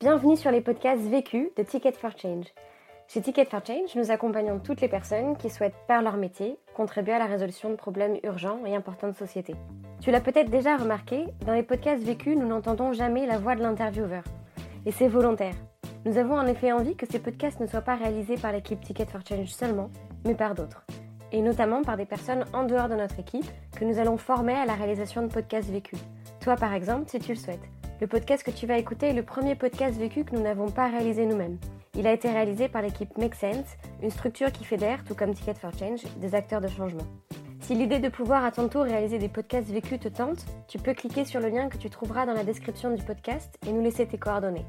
Bienvenue sur les podcasts vécus de Ticket for Change. Chez Ticket for Change, nous accompagnons toutes les personnes qui souhaitent, par leur métier, contribuer à la résolution de problèmes urgents et importants de société. Tu l'as peut-être déjà remarqué, dans les podcasts vécus, nous n'entendons jamais la voix de l'intervieweur. Et c'est volontaire. Nous avons en effet envie que ces podcasts ne soient pas réalisés par l'équipe Ticket for Change seulement, mais par d'autres. Et notamment par des personnes en dehors de notre équipe que nous allons former à la réalisation de podcasts vécus. Toi par exemple, si tu le souhaites. Le podcast que tu vas écouter est le premier podcast vécu que nous n'avons pas réalisé nous-mêmes. Il a été réalisé par l'équipe Make Sense, une structure qui fédère, tout comme Ticket for Change, des acteurs de changement. Si l'idée de pouvoir à ton tour réaliser des podcasts vécus te tente, tu peux cliquer sur le lien que tu trouveras dans la description du podcast et nous laisser tes coordonnées.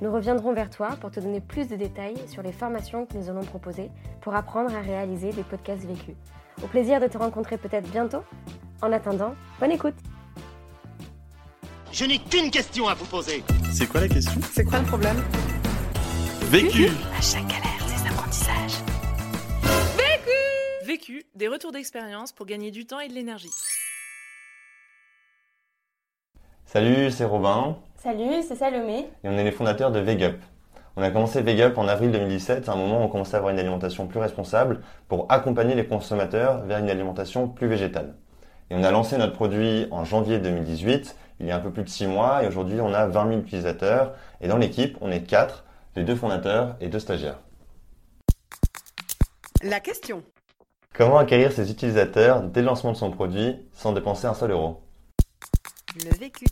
Nous reviendrons vers toi pour te donner plus de détails sur les formations que nous allons proposer pour apprendre à réaliser des podcasts vécus. Au plaisir de te rencontrer peut-être bientôt. En attendant, bonne écoute Je n'ai qu'une question à vous poser. C'est quoi la question? C'est quoi le problème? Vécu À chaque galère, des apprentissages. Vécu, des retours d'expérience pour gagner du temps et de l'énergie. Salut, c'est Robin Salut, c'est Salomé. et on est les fondateurs de Vegup. On a commencé Vegup en avril 2017, à un moment où on commençait à avoir une alimentation plus responsable pour accompagner les consommateurs vers une alimentation plus végétale. Et on a lancé notre produit en janvier 2018, il y a un peu plus de 6 mois, et aujourd'hui on a 20 000 utilisateurs. Et dans l'équipe, on est 4, les deux fondateurs et deux stagiaires. La question. Comment acquérir ses utilisateurs dès le lancement de son produit sans dépenser un seul euro? Le vécu.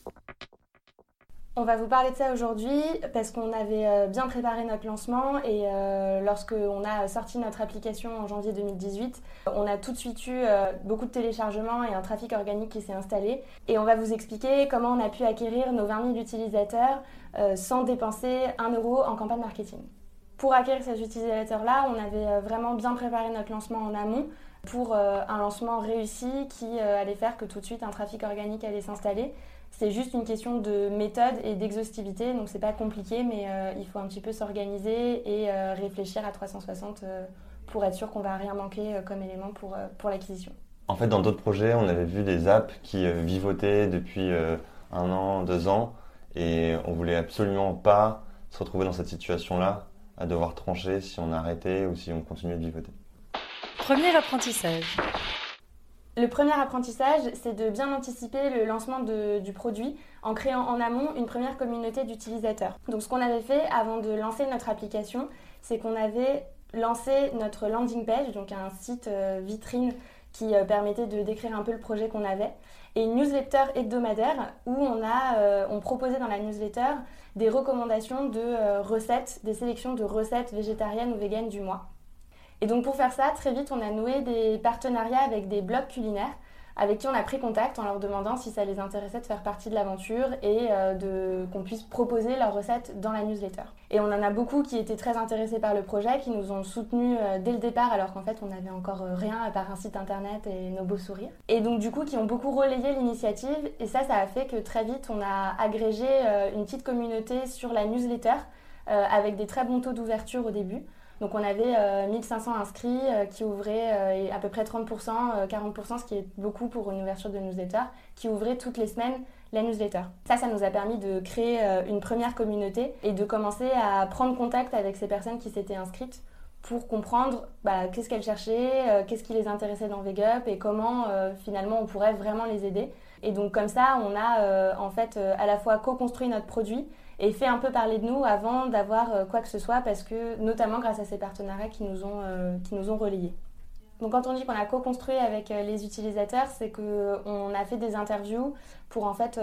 On va vous parler de ça aujourd'hui parce qu'on avait euh, bien préparé notre lancement et euh, lorsque on a sorti notre application en janvier 2018, on a tout de suite eu euh, beaucoup de téléchargements et un trafic organique qui s'est installé. Et on va vous expliquer comment on a pu acquérir nos 20 000 utilisateurs sans dépenser un euro en campagne marketing. Pour acquérir ces utilisateurs-là, on avait vraiment bien préparé notre lancement en amont pour un lancement réussi qui allait faire que tout de suite un trafic organique allait s'installer. C'est juste une question de méthode et d'exhaustivité, donc c'est pas compliqué, mais euh, il faut un petit peu s'organiser et euh, réfléchir à 360 euh, pour être sûr qu'on va rien manquer euh, comme élément pour, euh, pour l'acquisition. En fait, dans d'autres projets, on avait vu des apps qui euh, vivotaient depuis euh, un an, deux ans, et on voulait absolument pas se retrouver dans cette situation-là, à devoir trancher si on arrêtait ou si on continuait de vivoter. Premier apprentissage. Le premier apprentissage, c'est de bien anticiper le lancement du produit en créant en amont une première communauté d'utilisateurs. Donc ce qu'on avait fait avant de lancer notre application, c'est qu'on avait lancé notre landing page, donc un site euh, vitrine qui euh, permettait de décrire un peu le projet qu'on avait, et une newsletter hebdomadaire où on euh, proposait dans la newsletter des recommandations de recettes, des sélections de recettes végétariennes ou véganes du mois. Et donc pour faire ça, très vite, on a noué des partenariats avec des blogs culinaires avec qui on a pris contact en leur demandant si ça les intéressait de faire partie de l'aventure et euh, qu'on puisse proposer leurs recettes dans la newsletter. Et on en a beaucoup qui étaient très intéressés par le projet, qui nous ont soutenus euh, dès le départ alors qu'en fait on n'avait encore euh, rien à part un site internet et nos beaux sourires. Et donc du coup qui ont beaucoup relayé l'initiative et ça ça a fait que très vite on a agrégé une petite communauté sur la newsletter avec des très bons taux d'ouverture au début. Donc on avait euh, 1500 inscrits euh, qui ouvraient euh, à peu près 30%, euh, 40%, ce qui est beaucoup pour une ouverture de newsletter, qui ouvraient toutes les semaines la newsletter. Ça, ça nous a permis de créer euh, une première communauté et de commencer à prendre contact avec ces personnes qui s'étaient inscrites pour comprendre bah, qu'est-ce qu'elles cherchaient, euh, qu'est-ce qui les intéressait dans VegUp et comment euh, finalement on pourrait vraiment les aider. Et donc comme ça, on a euh, en fait euh, à la fois co-construit notre produit et fait un peu parler de nous avant d'avoir euh, quoi que ce soit parce que notamment grâce à ces partenariats qui nous ont, euh, qui nous ont relayés. Donc quand on dit qu'on a co-construit avec euh, les utilisateurs, c'est qu'on a fait des interviews pour en fait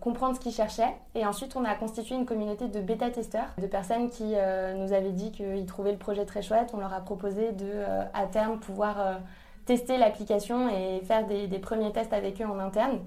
comprendre ce qu'ils cherchaient et ensuite on a constitué une communauté de bêta-testeurs, de personnes qui nous avaient dit qu'ils trouvaient le projet très chouette. On leur a proposé de à terme pouvoir tester l'application et faire des premiers tests avec eux en interne.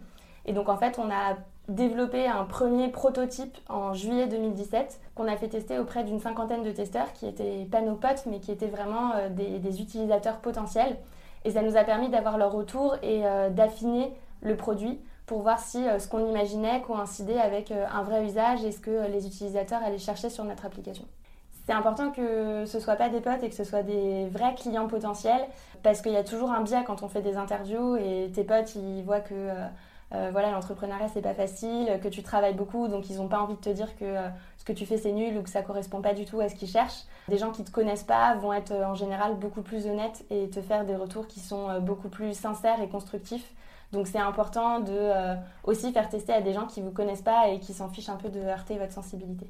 Et donc en fait on a développé un premier prototype en juillet 2017 qu'on a fait tester auprès d'une cinquantaine de testeurs qui étaient pas nos potes mais qui étaient vraiment euh, des, utilisateurs potentiels. Et ça nous a permis d'avoir leur retour et euh, d'affiner le produit pour voir si euh, ce qu'on imaginait coïncidait avec un vrai usage et ce que les utilisateurs allaient chercher sur notre application. C'est important que ce soit pas des potes et que ce soit des vrais clients potentiels parce qu'il y a toujours un biais quand on fait des interviews et tes potes ils voient que euh, euh, voilà, l'entrepreneuriat c'est pas facile, que tu travailles beaucoup, donc ils n'ont pas envie de te dire que euh, ce que tu fais c'est nul ou que ça correspond pas du tout à ce qu'ils cherchent. Des gens qui te connaissent pas vont être en général beaucoup plus honnêtes et te faire des retours qui sont beaucoup plus sincères et constructifs. Donc c'est important de aussi faire tester à des gens qui vous connaissent pas et qui s'en fichent un peu de heurter votre sensibilité.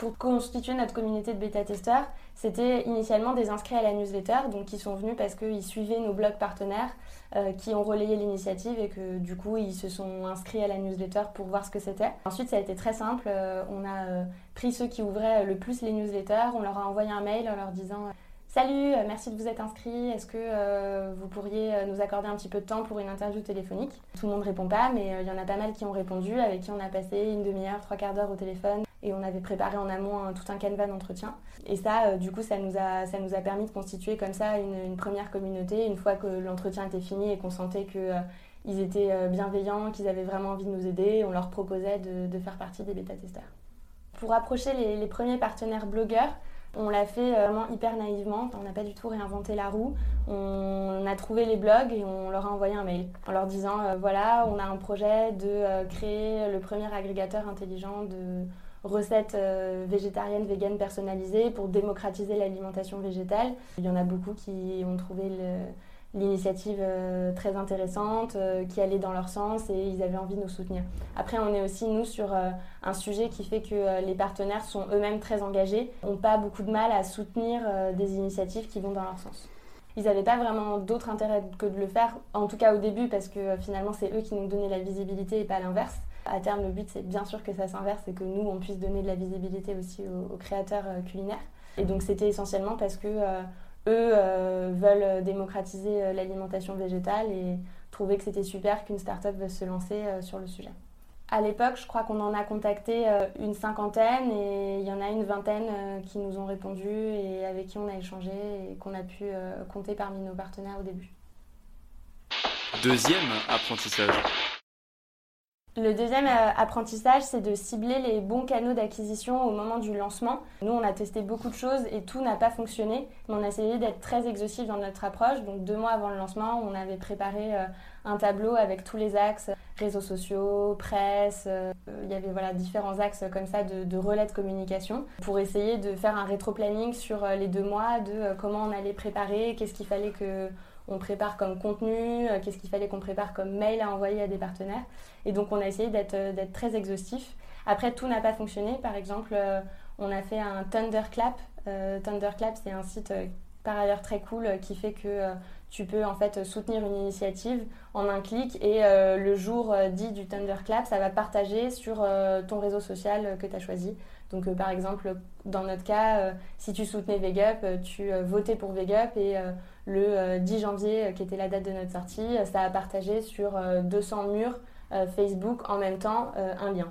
Pour constituer notre communauté de bêta-testeurs, c'était initialement des inscrits à la newsletter, donc qui sont venus parce qu'ils suivaient nos blogs partenaires, euh, qui ont relayé l'initiative et que du coup ils se sont inscrits à la newsletter pour voir ce que c'était. Ensuite ça a été très simple, euh, on a euh, pris ceux qui ouvraient le plus les newsletters, on leur a envoyé un mail en leur disant Salut, merci de vous être inscrit. Est-ce que vous pourriez nous accorder un petit peu de temps pour une interview téléphonique? Tout le monde répond pas, mais il y en a pas mal qui ont répondu, avec qui on a passé une demi-heure, trois quarts d'heure au téléphone et on avait préparé en amont tout un canevas d'entretien. Et ça, euh, du coup, ça nous, a, permis de constituer comme ça une, première communauté. Une fois que l'entretien était fini et qu'on sentait qu'ils euh, étaient euh, bienveillants, qu'ils avaient vraiment envie de nous aider, on leur proposait de, faire partie des bêta-testeurs. Pour approcher les, premiers partenaires blogueurs, on l'a fait vraiment hyper naïvement, on n'a pas du tout réinventé la roue. On a trouvé les blogs et on leur a envoyé un mail en leur disant voilà, on a un projet de créer le premier agrégateur intelligent de, recettes euh, végétariennes, véganes personnalisées pour démocratiser l'alimentation végétale. Il y en a beaucoup qui ont trouvé l'initiative euh, très intéressante, euh, qui allait dans leur sens et ils avaient envie de nous soutenir. Après, on est aussi, nous, sur un sujet qui fait que les partenaires sont eux-mêmes très engagés, n'ont pas beaucoup de mal à soutenir des initiatives qui vont dans leur sens. Ils n'avaient pas vraiment d'autre intérêt que de le faire, en tout cas au début, parce que finalement c'est eux qui nous donnaient la visibilité et pas l'inverse. À terme, le but, c'est bien sûr que ça s'inverse et que nous, on puisse donner de la visibilité aussi aux, créateurs euh, culinaires. Et donc, c'était essentiellement parce que euh, eux euh, veulent démocratiser l'alimentation végétale et trouver que c'était super qu'une start-up veuille se lancer sur le sujet. À l'époque, je crois qu'on en a contacté une cinquantaine et il y en a une vingtaine qui nous ont répondu et avec qui on a échangé et qu'on a pu compter parmi nos partenaires au début. Deuxième apprentissage. Le deuxième euh, apprentissage, c'est de cibler les bons canaux d'acquisition au moment du lancement. Nous, on a testé beaucoup de choses et tout n'a pas fonctionné, on a essayé d'être très exhaustif dans notre approche. Donc deux mois avant le lancement, on avait préparé euh, un tableau avec tous les axes, réseaux sociaux, presse, euh, il y avait voilà, différents axes comme ça de, de relais de communication pour essayer de faire un rétro-planning sur les deux mois de comment on allait préparer, qu'est-ce qu'il fallait que on prépare comme contenu, euh, qu'est-ce qu'il fallait qu'on prépare comme mail à envoyer à des partenaires. Et donc on a essayé d'être euh, très exhaustif. Après, tout n'a pas fonctionné. Par exemple, euh, on a fait un Thunderclap. Thunderclap, c'est un site par ailleurs très cool qui fait que tu peux en fait soutenir une initiative en un clic et le jour dit du Thunderclap, ça va partager sur ton réseau social que tu as choisi. Donc par exemple, dans notre cas, si tu soutenais VegUp, tu votais pour VegUp et le 10 euh, janvier, euh, qui était la date de notre sortie, euh, ça a partagé sur 200 murs Facebook en même temps un lien.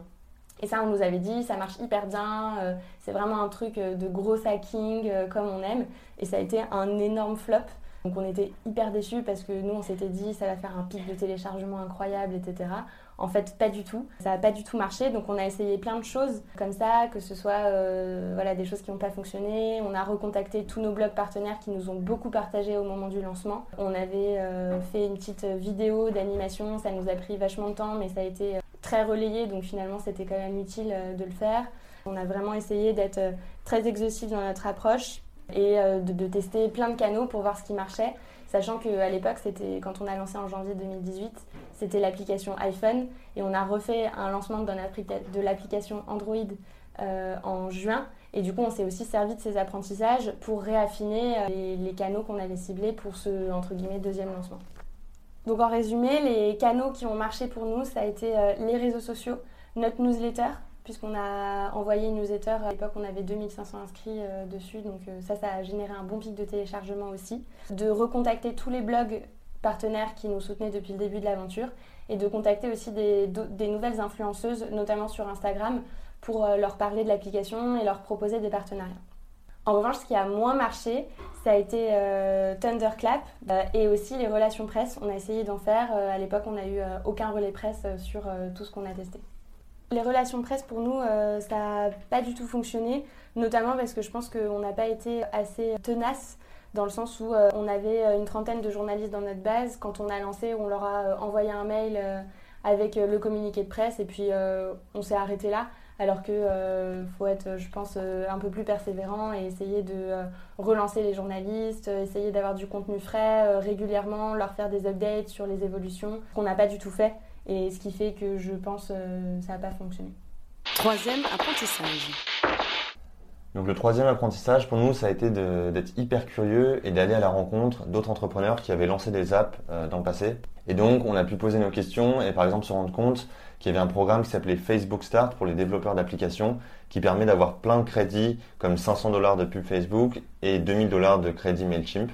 Et ça, on nous avait dit, ça marche hyper bien, c'est vraiment un truc de gros hacking comme on aime. Et ça a été un énorme flop. Donc on était hyper déçus parce que nous, on s'était dit, ça va faire un pic de téléchargement incroyable, etc. En fait, pas du tout. Ça n'a pas du tout marché. Donc, on a essayé plein de choses comme ça, que ce soit euh, voilà, des choses qui n'ont pas fonctionné. On a recontacté tous nos blogs partenaires qui nous ont beaucoup partagé au moment du lancement. On avait euh, fait une petite vidéo d'animation. Ça nous a pris vachement de temps, mais ça a été euh, très relayé. Donc, finalement, c'était quand même utile de le faire. On a vraiment essayé d'être très exhaustif dans notre approche et de, de tester plein de canaux pour voir ce qui marchait. Sachant qu'à l'époque, c'était quand on a lancé en janvier 2018, c'était l'application iPhone et on a refait un lancement de l'application Android euh, en juin. Et du coup, on s'est aussi servi de ces apprentissages pour réaffiner euh, les, canaux qu'on avait ciblés pour ce deuxième lancement. Donc en résumé, les canaux qui ont marché pour nous, ça a été euh, les réseaux sociaux, notre newsletter, puisqu'on a envoyé une newsletter. À l'époque, on avait 2500 inscrits euh, dessus, donc euh, ça, ça a généré un bon pic de téléchargement aussi. De recontacter tous les blogs partenaires qui nous soutenaient depuis le début de l'aventure et de contacter aussi des, nouvelles influenceuses, notamment sur Instagram, pour euh, leur parler de l'application et leur proposer des partenariats. En revanche, ce qui a moins marché, ça a été Thunderclap et aussi les relations presse. On a essayé d'en faire. à l'époque, on n'a eu aucun relais presse sur tout ce qu'on a testé. Les relations presse, pour nous, euh, ça n'a pas du tout fonctionné, notamment parce que je pense qu'on n'a pas été assez tenace dans le sens où euh, on avait une trentaine de journalistes dans notre base. Quand on a lancé, on leur a euh, envoyé un mail avec euh, le communiqué de presse et puis euh, on s'est arrêté là. Alors euh, faut être, je pense, euh, un peu plus persévérant et essayer de euh, relancer les journalistes, euh, essayer d'avoir du contenu frais euh, régulièrement, leur faire des updates sur les évolutions, qu'on n'a pas du tout fait. Et ce qui fait que je pense euh, ça n'a pas fonctionné. Troisième apprentissage. Donc le troisième apprentissage pour nous, ça a été d'être hyper curieux et d'aller à la rencontre d'autres entrepreneurs qui avaient lancé des apps euh, dans le passé. Et donc on a pu poser nos questions et par exemple se rendre compte qu'il y avait un programme qui s'appelait Facebook Start pour les développeurs d'applications qui permet d'avoir plein de crédits comme 500 dollars de pub Facebook et 2000 dollars de crédit Mailchimp.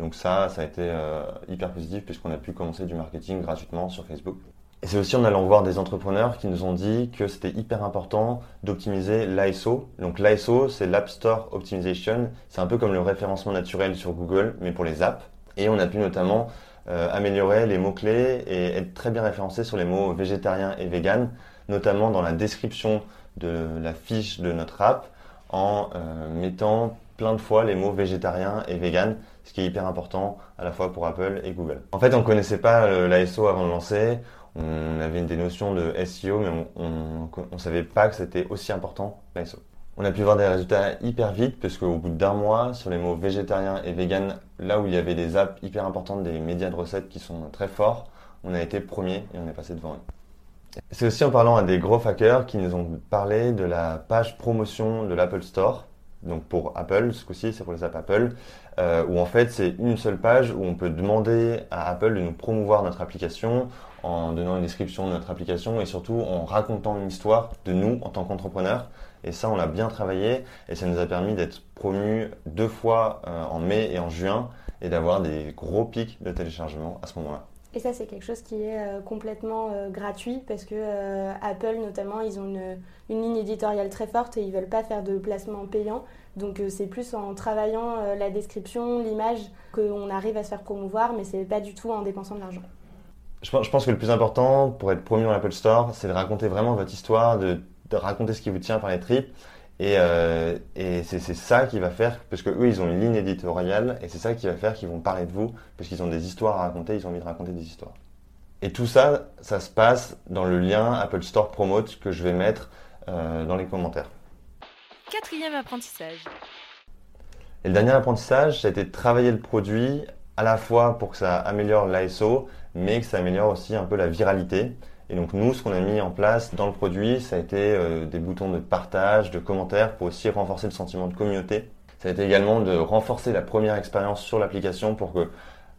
Donc ça, ça a été euh, hyper positif puisqu'on a pu commencer du marketing gratuitement sur Facebook. Et c'est aussi en allant voir des entrepreneurs qui nous ont dit que c'était hyper important d'optimiser l'ISO. Donc l'ISO, c'est l'App Store Optimization. C'est un peu comme le référencement naturel sur Google, mais pour les apps. Et on a pu notamment euh, améliorer les mots-clés et être très bien référencé sur les mots végétarien et vegan, notamment dans la description de la fiche de notre app, en euh, mettant plein de fois les mots végétarien et vegan, ce qui est hyper important à la fois pour Apple et Google. En fait, on ne connaissait pas euh, l'ISO avant de lancer. On avait des notions de SEO, mais on ne savait pas que c'était aussi important l'ISO. On a pu voir des résultats hyper vite, parce qu'au bout d'un mois, sur les mots végétarien et vegan, là où il y avait des apps hyper importantes, des médias de recettes qui sont très forts, on a été premier et on est passé devant eux. C'est aussi en parlant à des gros hackers qui nous ont parlé de la page promotion de l'Apple Store. Donc pour Apple, ce coup-ci, c'est pour les apps Apple, euh, où en fait c'est une seule page où on peut demander à Apple de nous promouvoir notre application en donnant une description de notre application et surtout en racontant une histoire de nous en tant qu'entrepreneurs. Et ça, on l'a bien travaillé et ça nous a permis d'être promus deux fois euh, en mai et en juin et d'avoir des gros pics de téléchargement à ce moment-là. Et ça, c'est quelque chose qui est euh, complètement euh, gratuit parce que Apple, notamment, ils ont une, une, ligne éditoriale très forte et ils veulent pas faire de placement payant. Donc, euh, c'est plus en travaillant euh, la description, l'image, qu'on arrive à se faire promouvoir, mais c'est pas du tout en dépensant de l'argent. Je pense, que le plus important pour être promu dans l'Apple Store, c'est de raconter vraiment votre histoire, de, raconter ce qui vous tient par les tripes. Et, euh, c'est ça qui va faire, parce que eux, ils ont une ligne éditoriale, et c'est ça qui va faire qu'ils vont parler de vous, parce qu'ils ont des histoires à raconter, ils ont envie de raconter des histoires. Et tout ça, ça se passe dans le lien Apple Store Promote que je vais mettre dans les commentaires. Quatrième apprentissage. Et le dernier apprentissage, ça a été de travailler le produit à la fois pour que ça améliore l'ISO, mais que ça améliore aussi un peu la viralité. Et donc nous, ce qu'on a mis en place dans le produit, ça a été euh, des boutons de partage, de commentaires pour aussi renforcer le sentiment de communauté. Ça a été également de renforcer la première expérience sur l'application pour que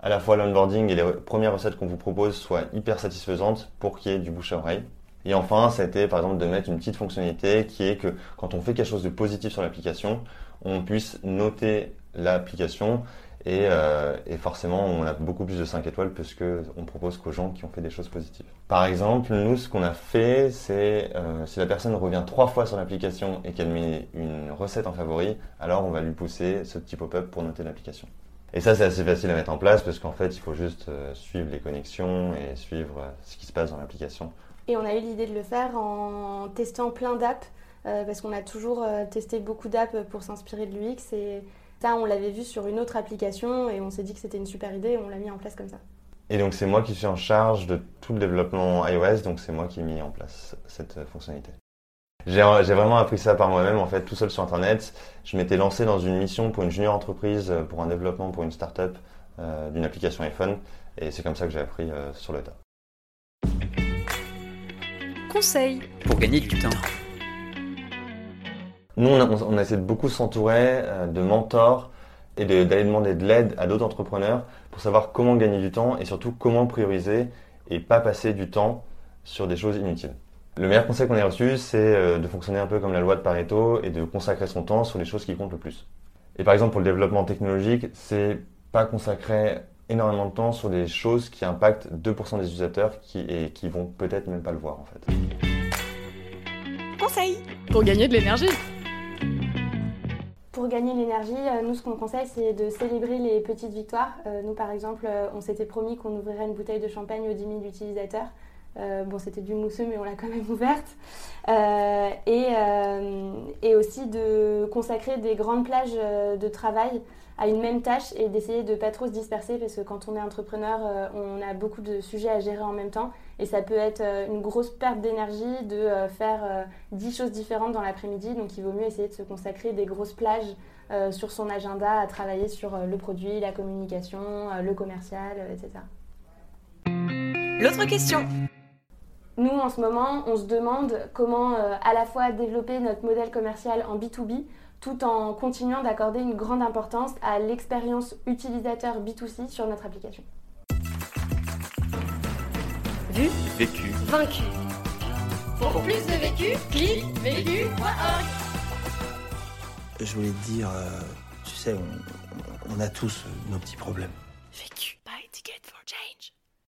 à la fois l'onboarding et les premières recettes qu'on vous propose soient hyper satisfaisantes pour qu'il y ait du bouche à oreille. Et enfin, ça a été par exemple de mettre une petite fonctionnalité qui est que quand on fait quelque chose de positif sur l'application, on puisse noter l'application et, euh, forcément, on a beaucoup plus de 5 étoiles puisque on propose qu'aux gens qui ont fait des choses positives. Par exemple, nous, ce qu'on a fait, c'est euh, si la personne revient trois fois sur l'application et qu'elle met une recette en favori, alors on va lui pousser ce petit pop-up pour noter l'application. Et ça, c'est assez facile à mettre en place parce qu'en fait, il faut juste euh, suivre les connexions et suivre ce qui se passe dans l'application. Et on a eu l'idée de le faire en testant plein d'apps euh, parce qu'on a toujours testé beaucoup d'apps pour s'inspirer de l'UX et ça, on l'avait vu sur une autre application et on s'est dit que c'était une super idée et on l'a mis en place comme ça. Et donc c'est moi qui suis en charge de tout le développement iOS, donc c'est moi qui ai mis en place cette fonctionnalité. J'ai vraiment appris ça par moi-même, en fait, tout seul sur Internet. Je m'étais lancé dans une mission pour une junior entreprise, pour un développement pour une startup euh, d'une application iPhone, et c'est comme ça que j'ai appris euh, sur le tas. Conseil pour gagner du temps. Nous, on a, on a essayé de beaucoup s'entourer euh, de mentors et d'aller de, demander de l'aide à d'autres entrepreneurs pour savoir comment gagner du temps et surtout comment prioriser et pas passer du temps sur des choses inutiles. Le meilleur conseil qu'on ait reçu, c'est euh, de fonctionner un peu comme la loi de Pareto et de consacrer son temps sur les choses qui comptent le plus. Et par exemple, pour le développement technologique, c'est pas consacrer énormément de temps sur des choses qui impactent 2% des utilisateurs qui, et qui vont peut-être même pas le voir en fait. Conseil pour gagner de l'énergie. Pour gagner l'énergie, nous ce qu'on conseille c'est de célébrer les petites victoires. Nous par exemple, on s'était promis qu'on ouvrirait une bouteille de champagne aux 10 000 utilisateurs. bon, c'était du mousseux, mais on l'a quand même ouverte. et, et aussi de consacrer des grandes plages de travail à une même tâche et d'essayer de pas trop se disperser parce que quand on est entrepreneur, euh, on a beaucoup de sujets à gérer en même temps et ça peut être euh, une grosse perte d'énergie de euh, faire 10 choses différentes dans l'après-midi. Donc il vaut mieux essayer de se consacrer des grosses plages sur son agenda à travailler sur le produit, la communication, le commercial, etc. L'autre question nous, en ce moment, on se demande comment à la fois développer notre modèle commercial en B2B tout en continuant d'accorder une grande importance à l'expérience utilisateur B2C sur notre application. Vu, vécu, vaincu. Pour plus de vécu, clique vécu.org. Je voulais te dire, euh, tu sais, on, on a tous nos petits problèmes. Vécu. Buy ticket for change.